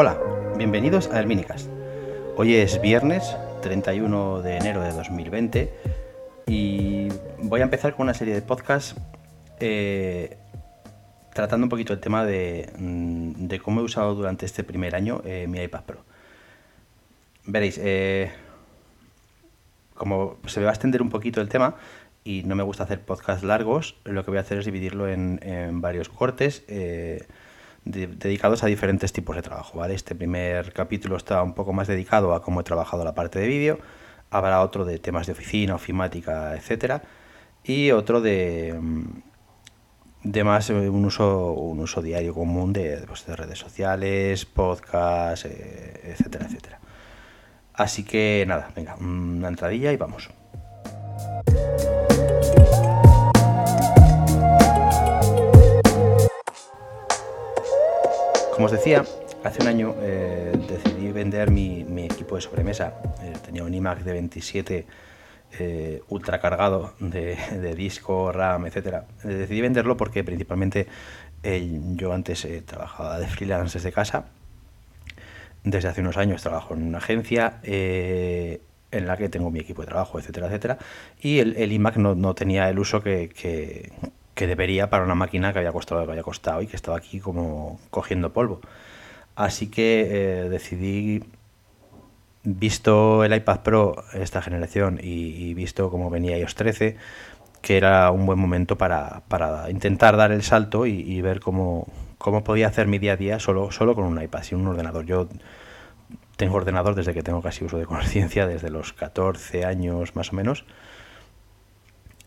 Hola, bienvenidos a El Minicast. Hoy es viernes 31 de enero de 2020 y voy a empezar con una serie de podcasts eh, tratando un poquito el tema de, mm, de, cómo he usado durante este primer año eh, mi iPad Pro. Veréis, eh, como se me va a extender un poquito el tema y no me gusta hacer podcasts largos, lo que voy a hacer es dividirlo en varios cortes dedicados a diferentes tipos de trabajo. ¿vale? Este primer capítulo está un poco más dedicado a cómo he trabajado la parte de vídeo, habrá otro de temas de oficina, ofimática, etcétera, y otro de, mm, de más eh, un uso, un uso diario común de, pues, de redes sociales, podcast, eh, etcétera, etcétera. Así que nada, venga, una entradilla y vamos. Como os decía, hace un año eh, decidí vender mi, equipo de sobremesa. Eh, tenía un iMac de 27 eh, ultra cargado de, disco, RAM, etc. decidí venderlo porque principalmente yo antes trabajaba de freelance desde casa. Desde hace unos años trabajo en una agencia en la que tengo mi equipo de trabajo, etcétera, etcétera. Y el, iMac no, tenía el uso que, que debería para una máquina que había costado lo que había costado y que estaba aquí como cogiendo polvo. Así que eh, decidí, visto el iPad Pro esta generación y, visto cómo venía iOS 13, que era un buen momento para, intentar dar el salto y, ver cómo, cómo, podía hacer mi día a día solo, solo con un iPad, sin un ordenador. Yo tengo ordenador desde que tengo casi uso de conciencia, desde los 14 años más o menos.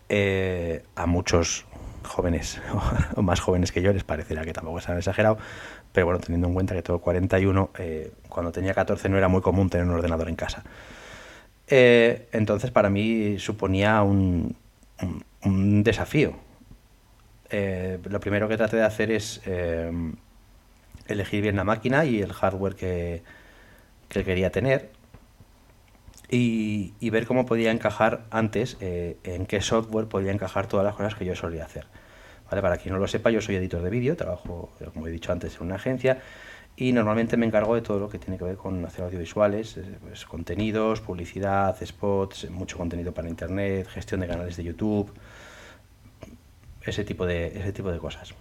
Eh, a muchos jóvenes o más jóvenes que yo les parecerá que tampoco es tan exagerado, pero bueno, teniendo en cuenta que tengo 41, eh, cuando tenía 14 no era muy común tener un ordenador en casa. Eh, entonces para mí suponía un, desafío. Eh, lo primero que traté de hacer es elegir bien la máquina y el hardware que quería tener y, ver cómo podía encajar antes, eh, en qué software podía encajar todas las cosas que yo solía hacer. ¿Vale? Para quien no lo sepa, yo soy editor de vídeo, trabajo, como he dicho antes, en una agencia y normalmente me encargo de todo lo que tiene que ver con hacer audiovisuales, eh, pues, contenidos, publicidad, spots, mucho contenido para internet, gestión de canales de YouTube, ese tipo de, ese tipo de cosas.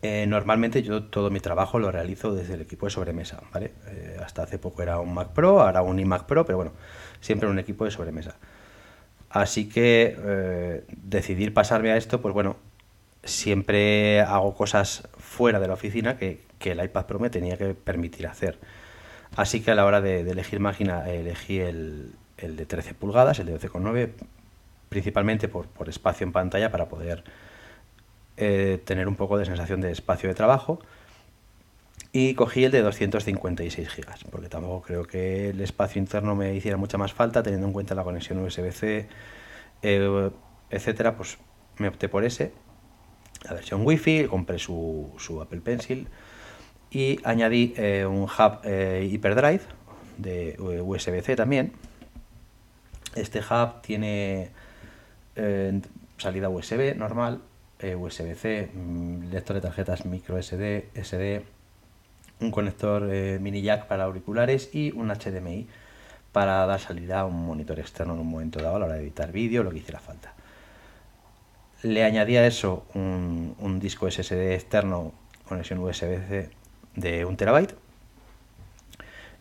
Eh, normalmente yo todo mi trabajo lo realizo desde el equipo de sobremesa, ¿vale? Eh, hasta hace poco era un Mac Pro, ahora un iMac Pro, pero bueno, siempre un equipo de sobremesa. Así que eh, decidir pasarme a esto, pues bueno, siempre hago cosas fuera de la oficina que, el iPad Pro me tenía que permitir hacer. Así que a la hora de, elegir máquina elegí el, de 13 pulgadas, el de 12,9, principalmente por, por espacio en pantalla para poder eh, tener un poco de sensación de espacio de trabajo. Y cogí el de 256 gigas, porque tampoco creo que el espacio interno me hiciera mucha más falta, teniendo en cuenta la conexión USB-C, eh, etcétera, pues me opté por ese. La versión Wi-Fi, compré su, Apple Pencil y añadí eh, un hub HyperDrive de USB-C también. Este hub tiene salida USB normal eh, USB-C, mm, lector de tarjetas micro SD, SD, un conector eh, mini jack para auriculares y un HDMI para dar salida a un monitor externo en un momento dado a la hora de editar vídeo, lo que hiciera falta. Le añadí a eso un, disco SSD externo, conexión USB-C de 1 terabyte.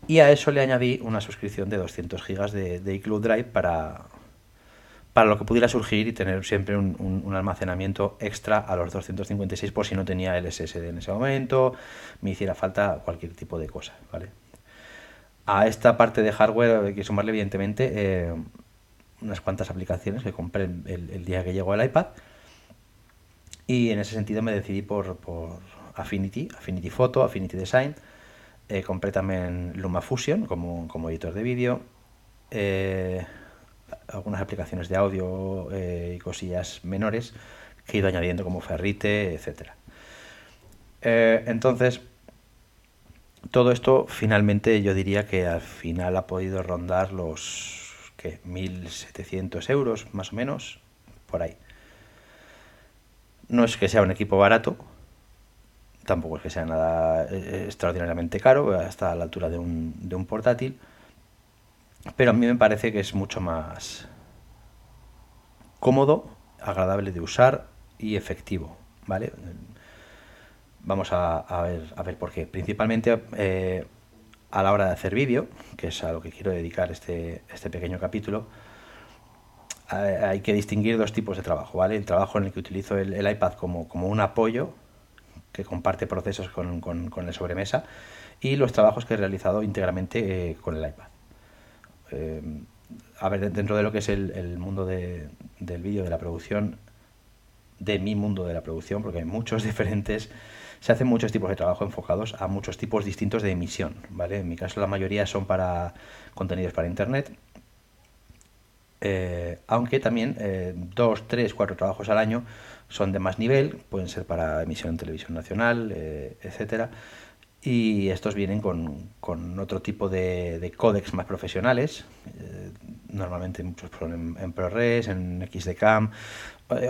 Y a eso le añadí una suscripción de 200 GB de, de iCloud Drive para, para lo que pudiera surgir y tener siempre un, almacenamiento extra a los 256 por si no tenía el SSD en ese momento, me hiciera falta cualquier tipo de cosa, ¿vale? A esta parte de hardware hay que sumarle evidentemente eh, unas cuantas aplicaciones que compré el, día que llegó el iPad. Y en ese sentido me decidí por, Affinity, Affinity Photo, Affinity Design, eh, compré también LumaFusion como, como editor de vídeo, eh, algunas aplicaciones de audio eh, y cosillas menores que he ido añadiendo como Ferrite, etcétera. Eh, entonces, todo esto finalmente yo diría que al final ha podido rondar los ¿qué? 1.700 euros más o menos, por ahí. No es que sea un equipo barato, tampoco es que sea nada eh, extraordinariamente caro, hasta la altura de un, de un portátil, pero a mí me parece que es mucho más cómodo, agradable de usar y efectivo, ¿vale? Vamos a, ver, a ver por qué. Principalmente eh, a la hora de hacer vídeo, que es a lo que quiero dedicar este, este pequeño capítulo, hay que distinguir dos tipos de trabajo, ¿vale? El trabajo en el que utilizo el, iPad como, como, un apoyo que comparte procesos con, con, el sobremesa y los trabajos que he realizado íntegramente eh, con el iPad. Eh, a ver, dentro de lo que es el, mundo de, del vídeo, de la producción, de mi mundo de la producción, porque hay muchos diferentes, se hacen muchos tipos de trabajo enfocados a muchos tipos distintos de emisión, ¿vale? En mi caso la mayoría son para contenidos para internet, eh, aunque también eh, dos, tres, cuatro trabajos al año son de más nivel, pueden ser para emisión en televisión nacional, eh, etcétera. Y estos vienen con, con otro tipo de, de, más profesionales, normalmente muchos en, en, ProRes, en XDCAM,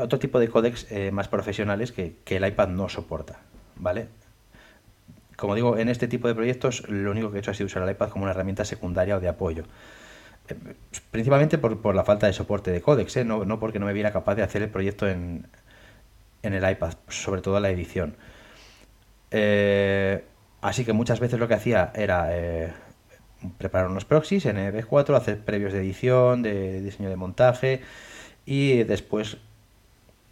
otro tipo de códex más profesionales que, que, el iPad no soporta, ¿vale? Como digo, en este tipo de proyectos lo único que he hecho ha sido usar el iPad como una herramienta secundaria o de apoyo principalmente por, por, la falta de soporte de códex, ¿eh? no, no, porque no me viera capaz de hacer el proyecto en, en el iPad, sobre todo la edición. Eh, así que muchas veces lo que hacía era eh, preparar unos proxies en EB4, hacer previos de edición, de diseño de montaje y después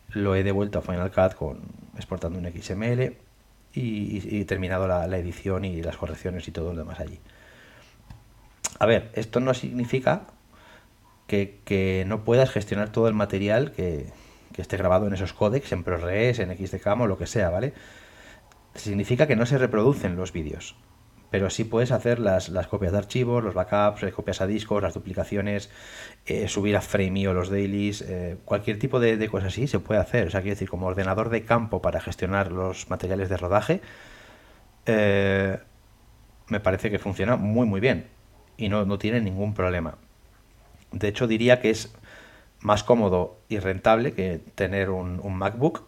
lo he devuelto a Final Cut con exportando un XML y, y, terminado la, edición y las correcciones y todo lo demás allí. A ver, esto no significa que, no puedas gestionar todo el material que, esté grabado en esos códecs, en ProRes, en XDCAM o lo que sea, ¿vale? Significa que no se reproducen los vídeos, pero sí puedes hacer las, copias de archivos, los backups, las copias a discos, las duplicaciones, eh, subir a Framey o los dailies, eh, cualquier tipo de, de cosas así se puede hacer. O sea, quiero decir, como ordenador de campo para gestionar los materiales de rodaje, eh, me parece que funciona muy muy bien y no, no tiene ningún problema. De hecho, diría que es más cómodo y rentable que tener un, MacBook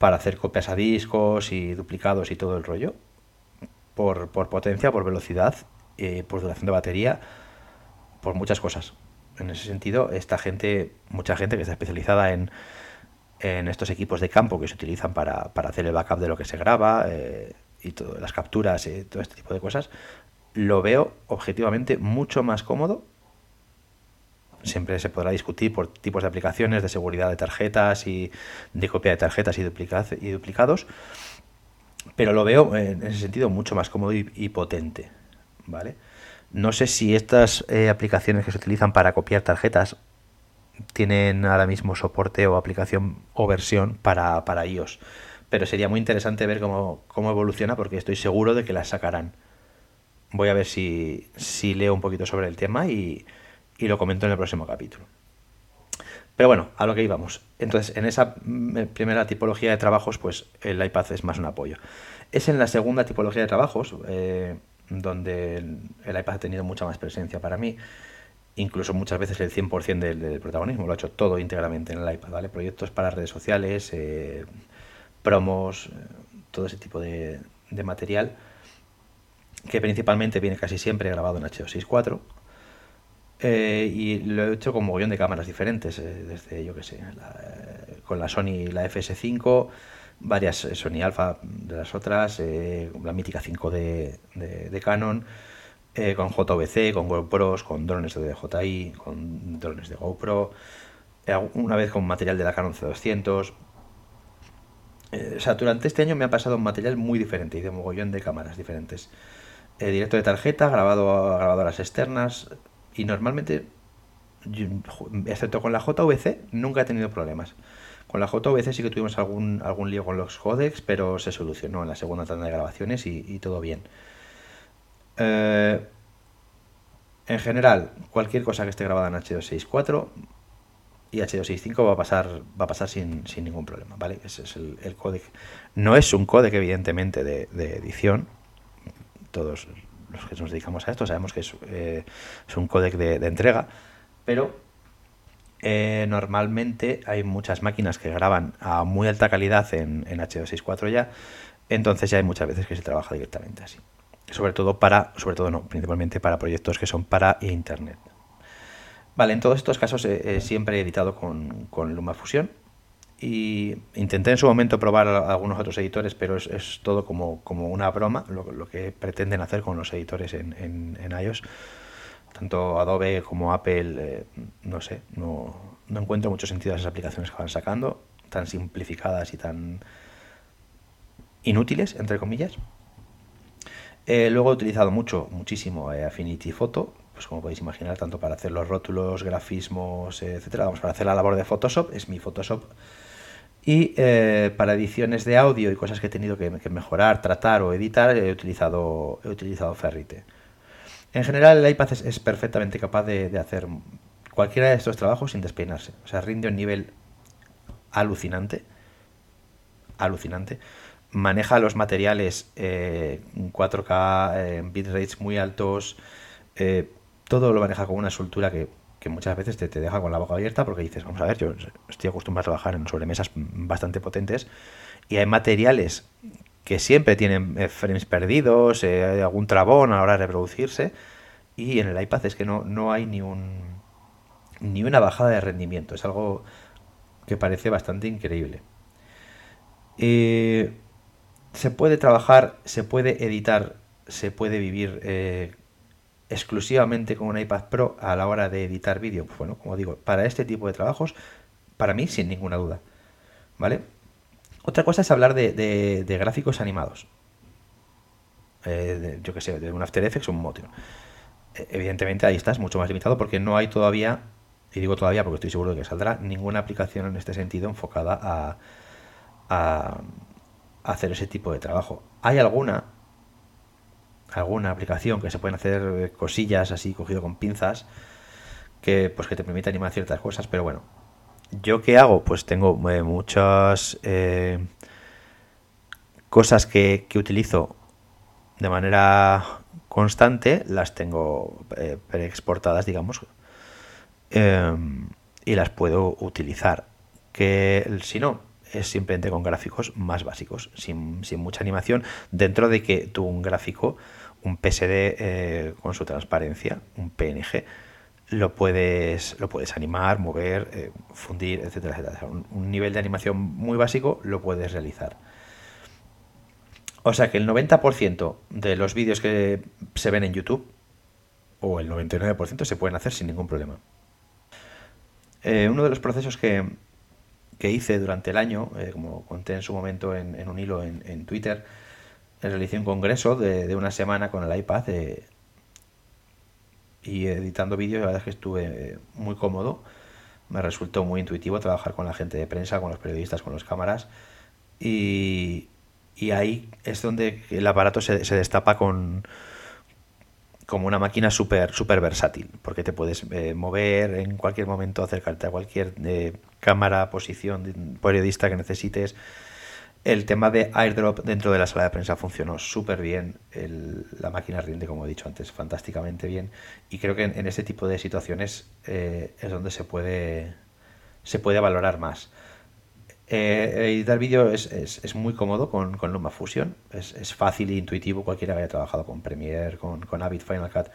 para hacer copias a discos y duplicados y todo el rollo. Por, potencia, por velocidad, eh, por duración de batería, por muchas cosas. En ese sentido, esta gente, mucha gente que está especializada en, en estos equipos de campo que se utilizan para, hacer el backup de lo que se graba eh, y todas las capturas y todo este tipo de cosas, lo veo objetivamente mucho más cómodo. Siempre se podrá discutir por tipos de aplicaciones, de seguridad de tarjetas y de copia de tarjetas y, y duplicados, pero lo veo en ese sentido mucho más cómodo y, potente. ¿vale? No sé si estas eh, aplicaciones que se utilizan para copiar tarjetas tienen ahora mismo soporte o aplicación o versión para, para iOS, pero sería muy interesante ver cómo, cómo evoluciona porque estoy seguro de que las sacarán voy a ver si, si leo un poquito sobre el tema y, y, lo comento en el próximo capítulo. Pero bueno, a lo que íbamos. Entonces, en esa mm, primera tipología de trabajos, pues el iPad es más un apoyo. Es en la segunda tipología de trabajos, eh, donde el, iPad ha tenido mucha más presencia para mí, incluso muchas veces el 100% del, del, protagonismo, lo ha hecho todo íntegramente en el iPad, ¿vale? Proyectos para redes sociales, eh, promos, eh, todo ese tipo de, de material que principalmente viene casi siempre grabado en H264. Eh, y lo he hecho con mogollón de cámaras diferentes, eh, desde yo que sé, con la Sony, la FS5, varias Sony Alpha de las otras, eh, la mítica 5 de, de, Canon, con JVC, con GoPros, con drones de DJI, con drones de GoPro, una vez con material de la Canon C200. o sea, durante este año me ha pasado un material muy diferente y de mogollón de cámaras diferentes. Eh, directo de tarjeta, grabado a grabadoras externas y normalmente, excepto con la JVC, nunca he tenido problemas. Con la JVC sí que tuvimos algún, algún lío con los codecs, pero se solucionó en la segunda tanda de grabaciones y, todo bien. Eh, en general, cualquier cosa que esté grabada en H264 y H265 va a pasar, va a pasar sin, ningún problema, ¿vale? Ese es el, el. No es un códec, evidentemente, de, de edición, todos los que nos dedicamos a esto sabemos que es, eh, un códec de, entrega, pero Eh, normalmente hay muchas máquinas que graban a muy alta calidad en, en H264 ya, entonces ya hay muchas veces que se trabaja directamente así. Sobre todo para, sobre todo no, principalmente para proyectos que son para internet. Vale, en todos estos casos siempre he editado con, con LumaFusion y intenté en su momento probar algunos otros editores, pero es, todo como, una broma lo, que pretenden hacer con los editores en, en, iOS. Tanto Adobe como Apple, eh, no sé, no, no, encuentro mucho sentido a esas aplicaciones que van sacando, tan simplificadas y tan inútiles, entre comillas. Eh, luego he utilizado mucho, muchísimo eh, Affinity Photo, pues como podéis imaginar, tanto para hacer los rótulos, grafismos, etcétera. Vamos, para hacer la labor de Photoshop, es mi Photoshop y eh, para ediciones de audio y cosas que he tenido que, mejorar, tratar o editar, he utilizado, he utilizado Ferrite. En general, el iPad es, perfectamente capaz de, hacer cualquiera de estos trabajos sin despeinarse. O sea, rinde un nivel alucinante. Alucinante. Maneja los materiales 4K, eh, bitrates muy altos. Eh, todo lo maneja con una soltura que que muchas veces te, te, deja con la boca abierta porque dices, vamos a ver, yo estoy acostumbrado a trabajar en sobremesas bastante potentes y hay materiales que siempre tienen eh, frames perdidos, eh, algún trabón a la hora de reproducirse y en el iPad es que no, no hay ni un ni una bajada de rendimiento, es algo que parece bastante increíble. Eh, se puede trabajar, se puede editar, se puede vivir exclusivamente con un iPad Pro a la hora de editar vídeo, pues bueno, como digo, para este tipo de trabajos, para mí sin ninguna duda. ¿Vale? Otra cosa es hablar de, gráficos animados. Eh, yo que sé, de un After Effects o un Motion. Eh, evidentemente ahí estás mucho más limitado porque no hay todavía, y digo todavía porque estoy seguro de que saldrá, ninguna aplicación en este sentido enfocada a, a hacer ese tipo de trabajo. Hay alguna, alguna aplicación que se pueden hacer eh, cosillas así cogido con pinzas que pues que te permite animar ciertas cosas pero bueno. Yo qué hago pues tengo eh, muchas eh, cosas que, utilizo de manera constante las tengo preexportadas digamos em, y las puedo utilizar. Que si no es simplemente con gráficos más básicos, sin, sin, mucha animación, dentro de que tú un gráfico un PSD eh, con su transparencia, un PNG, lo puedes, lo puedes animar, mover, eh, fundir, etcétera, etcétera. Un, nivel de animación muy básico lo puedes realizar. O sea que el 90% de los vídeos que se ven en YouTube, o el 99% se pueden hacer sin ningún problema. Eh, uno de los procesos que, hice durante el año, como conté en su momento en, un hilo en Twitter, realicé un congreso de, una semana con el iPad eh, y editando vídeos, la verdad es que estuve eh, muy cómodo. Me resultó muy intuitivo trabajar con la gente de prensa, con los periodistas, con las cámaras. Y, ahí es donde el aparato se, destapa con como una máquina súper super versátil, porque te puedes eh, mover en cualquier momento, acercarte a cualquier cámara, posición, periodista que necesites el tema de airdrop dentro de la sala de prensa funcionó súper bien. la máquina rinde, como he dicho antes, fantásticamente bien. Y creo que en, ese tipo de situaciones eh, es donde se puede, se puede valorar más. Eh, editar vídeo es, muy cómodo con, con LumaFusion. Es, es, fácil e intuitivo. Cualquiera que haya trabajado con Premiere, con, con Avid Final Cut,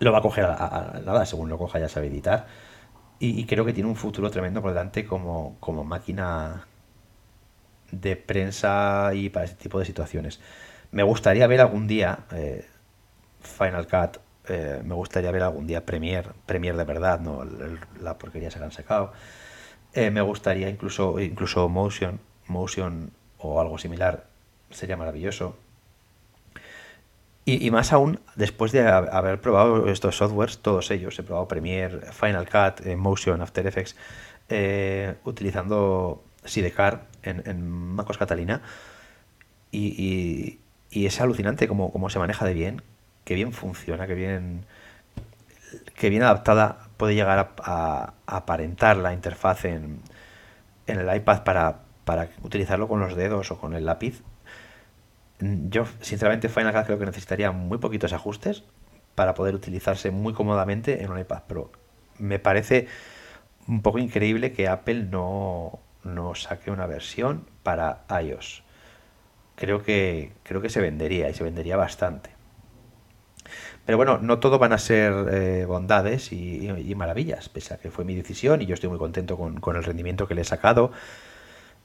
lo va a coger a, nada. Según lo coja, ya sabe editar. Y, y, creo que tiene un futuro tremendo por delante como, como máquina de prensa y para este tipo de situaciones. Me gustaría ver algún día eh, Final Cut, eh, me gustaría ver algún día Premiere, Premiere de verdad, no la porquería se la han sacado. Eh, me gustaría incluso, incluso Motion, Motion o algo similar, sería maravilloso. Y, más aún, después de haber probado estos softwares, todos ellos, he probado Premiere, Final Cut, Motion, After Effects, utilizando Sidecar en, en MacOS Catalina y, es alucinante cómo, se maneja de bien, que bien funciona, que bien, que bien adaptada puede llegar a, aparentar la interfaz en, en el iPad para, para, utilizarlo con los dedos o con el lápiz. Yo, sinceramente, Final Cut creo que necesitaría muy poquitos ajustes para poder utilizarse muy cómodamente en un iPad Pro. me parece un poco increíble que Apple no, no saque una versión para iOS. Creo que, creo que se vendería y se vendería bastante. Pero bueno, no todo van a ser eh, bondades y, maravillas, pese a que fue mi decisión y yo estoy muy contento con, el rendimiento que le he sacado.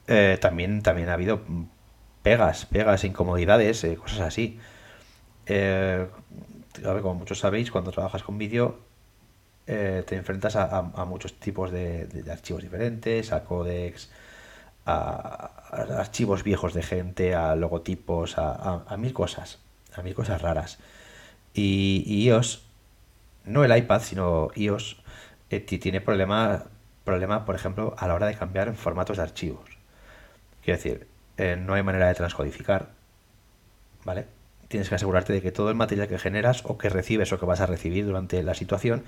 Eh, también, también ha habido pegas, pegas, incomodidades, eh, cosas así. como muchos sabéis, cuando trabajas con vídeo te enfrentas a, muchos tipos de, archivos diferentes, a códex, a, archivos viejos de gente, a logotipos, a mil cosas, a mil cosas raras. Y, iOS, no el iPad, sino iOS, eh, tiene problema, por ejemplo, a la hora de cambiar formatos de archivos. Quiero decir, eh, no hay manera de transcodificar, ¿vale? Tienes que asegurarte de que todo el material que generas o que recibes o que vas a recibir durante la situación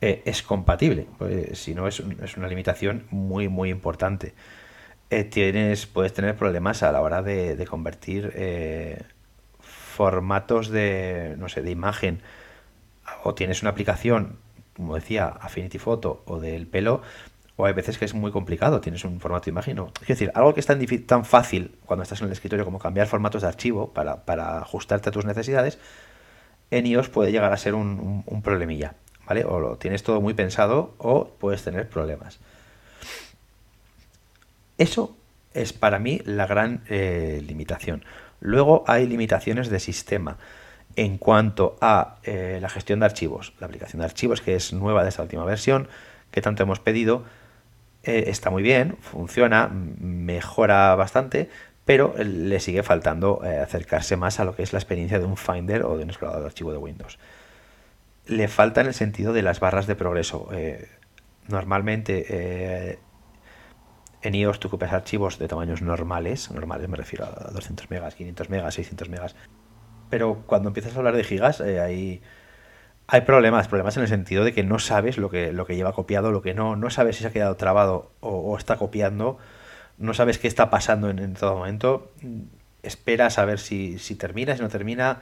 eh, es compatible. Pues, si no, es, una limitación muy, muy importante. tienes, puedes tener problemas a la hora de, convertir formatos de, no sé, de imagen, o tienes una aplicación, como decía, Affinity Photo o del pelo, o hay veces que es muy complicado, tienes un formato de imagen. Es decir, algo que es tan, tan fácil cuando estás en el escritorio como cambiar formatos de archivo para, para ajustarte a tus necesidades, en iOS puede llegar a ser un, un, problemilla, O lo tienes todo muy pensado o puedes tener problemas. Eso es para mí la gran eh, limitación. Luego hay limitaciones de sistema en cuanto a eh, la gestión de archivos. La aplicación de archivos, que es nueva de esta última versión, que tanto hemos pedido, eh, está muy bien, funciona, mejora bastante, pero le sigue faltando acercarse más a lo que es la experiencia de un Finder o de un explorador de archivo de Windows. Le falta en el sentido de las barras de progreso. normalmente en iOS tú copias archivos de tamaños normales, normales me refiero a 200 megas, 500 megas, 600 megas, pero cuando empiezas a hablar de gigas eh, hay, problemas, problemas en el sentido de que no sabes lo que, lo que lleva copiado, lo que no, no sabes si se ha quedado trabado o, está copiando, no sabes qué está pasando en, todo momento, esperas a ver si, si termina, si no termina,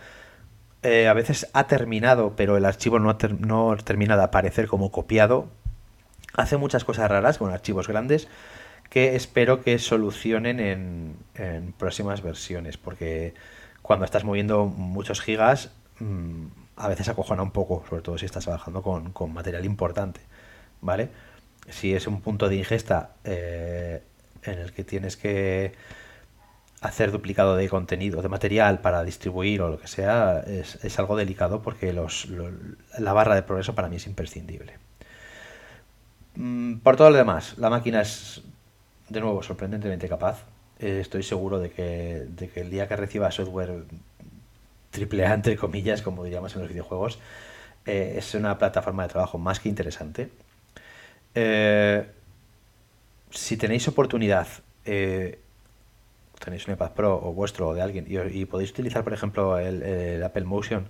eh, a veces ha terminado, pero el archivo no, no termina de aparecer como copiado. Hace muchas cosas raras con archivos grandes que espero que solucionen en, próximas versiones, porque cuando estás moviendo muchos gigas, mm, a veces acojona un poco, sobre todo si estás trabajando con, material importante, ¿vale? Si es un punto de ingesta eh, en el que tienes que hacer duplicado de contenido, de material para distribuir o lo que sea, es, algo delicado porque los, la barra de progreso para mí es imprescindible. Mm, por todo lo demás, la máquina es de nuevo, sorprendentemente capaz. Eh, estoy seguro de que, de que el día que reciba software triple A, entre comillas, como diríamos en los videojuegos, eh, es una plataforma de trabajo más que interesante. Eh, si tenéis oportunidad, tenéis un iPad Pro o vuestro o de alguien y, podéis utilizar, por ejemplo, el, Apple Motion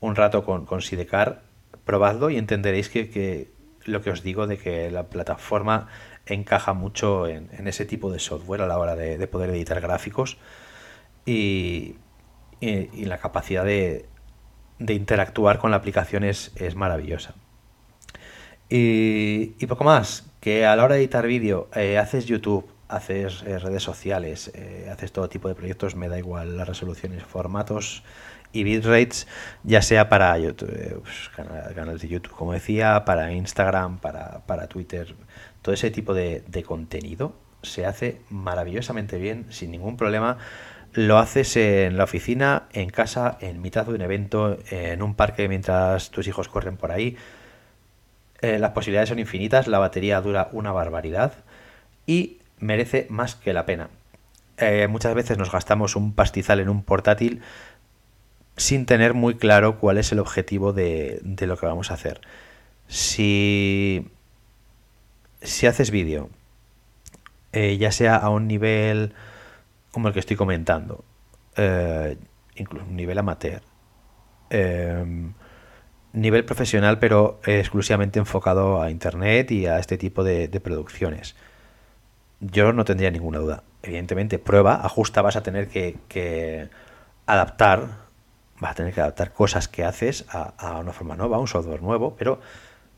un rato con, con Sidecar, probadlo y entenderéis que, que, lo que os digo de que la plataforma encaja mucho en, ese tipo de software a la hora de, poder editar gráficos y, la capacidad de, interactuar con la aplicación es, maravillosa. Y, poco más, que a la hora de editar vídeo eh, haces YouTube, haces eh, redes sociales, eh, haces todo tipo de proyectos, me da igual las resoluciones, formatos y bitrates, ya sea para YouTube, pues, canales de YouTube, como decía, para Instagram, para, para Twitter, todo ese tipo de, contenido se hace maravillosamente bien, sin ningún problema. Lo haces en la oficina, en casa, en mitad de un evento, en un parque mientras tus hijos corren por ahí. Eh, las posibilidades son infinitas, la batería dura una barbaridad y merece más que la pena. Eh, muchas veces nos gastamos un pastizal en un portátil sin tener muy claro cuál es el objetivo de, de lo que vamos a hacer. Si si haces vídeo, eh, ya sea a un nivel como el que estoy comentando, eh, incluso un nivel amateur, nivel profesional pero exclusivamente enfocado a Internet y a este tipo de, producciones, yo no tendría ninguna duda. Evidentemente, prueba, ajusta, vas a tener que, adaptar, vas a tener que adaptar cosas que haces a, una forma nueva, a un software nuevo, pero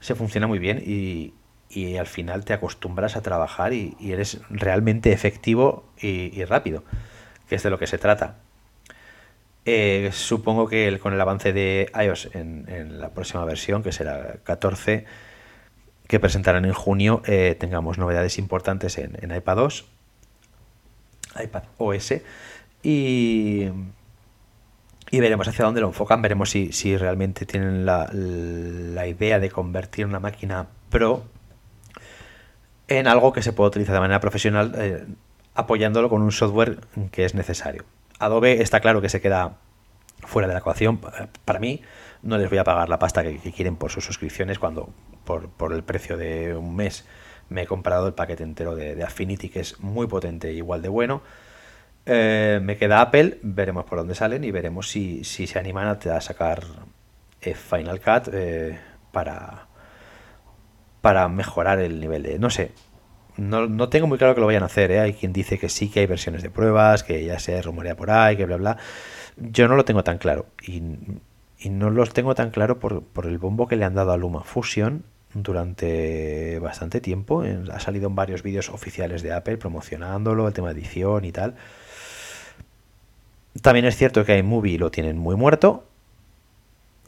se funciona muy bien y, al final te acostumbras a trabajar y, eres realmente efectivo y, rápido, que es de lo que se trata. Eh, supongo que con el avance de iOS en, la próxima versión, que será 14, que presentarán en junio, eh, tengamos novedades importantes en, iPad 2, iPad OS y y veremos hacia dónde lo enfocan, veremos si, si realmente tienen la, idea de convertir una máquina pro en algo que se pueda utilizar de manera profesional eh, apoyándolo con un software que es necesario. Adobe está claro que se queda fuera de la ecuación. Para mí, no les voy a pagar la pasta que, quieren por sus suscripciones cuando por, por, el precio de un mes me he comprado el paquete entero de, Affinity, que es muy potente e igual de bueno. Eh, me queda Apple, veremos por dónde salen y veremos si, se animan a, sacar eh, Final Cut eh, para, para mejorar el nivel de... No sé, no, tengo muy claro que lo vayan a hacer. Hay quien dice que sí, que hay versiones de pruebas, que ya se rumorea por ahí, que bla, bla. Yo no lo tengo tan claro. Y, y no los tengo tan claro por, por, el bombo que le han dado a Luma Fusion durante bastante tiempo. Ha salido en varios vídeos oficiales de Apple promocionándolo, el tema de edición y tal. También es cierto que iMovie lo tienen muy muerto,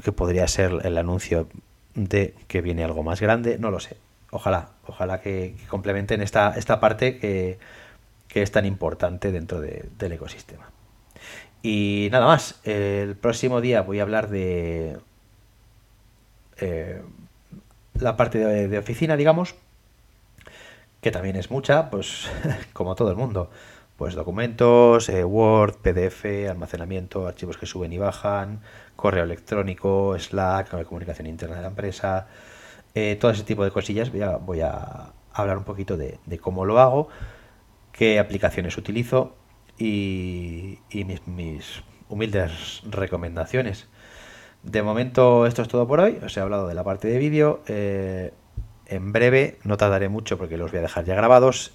que podría ser el anuncio de que viene algo más grande, no lo sé. Ojalá, ojalá que, complementen esta, esta parte que, es tan importante dentro del ecosistema. Y nada más, el próximo día voy a hablar de eh, la parte de oficina, digamos, que también es mucha, pues como todo el mundo pues documentos, eh, Word, PDF, almacenamiento, archivos que suben y bajan, correo electrónico, Slack, comunicación interna de la empresa, eh, todo ese tipo de cosillas. Voy a, voy a hablar un poquito de, cómo lo hago, qué aplicaciones utilizo y, mis, humildes recomendaciones. De momento esto es todo por hoy. Os he hablado de la parte de vídeo. Eh, en breve, no tardaré mucho porque los voy a dejar ya grabados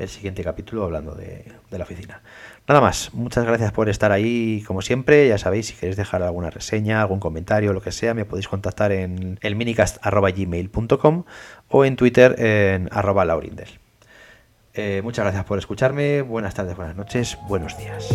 el siguiente capítulo hablando de, la oficina. Nada más, muchas gracias por estar ahí como siempre. Ya sabéis, si queréis dejar alguna reseña, algún comentario, lo que sea, me podéis contactar en el minicast.gmail.com o en Twitter en arroba laurindel. Eh, muchas gracias por escucharme, buenas tardes, buenas noches, buenos días.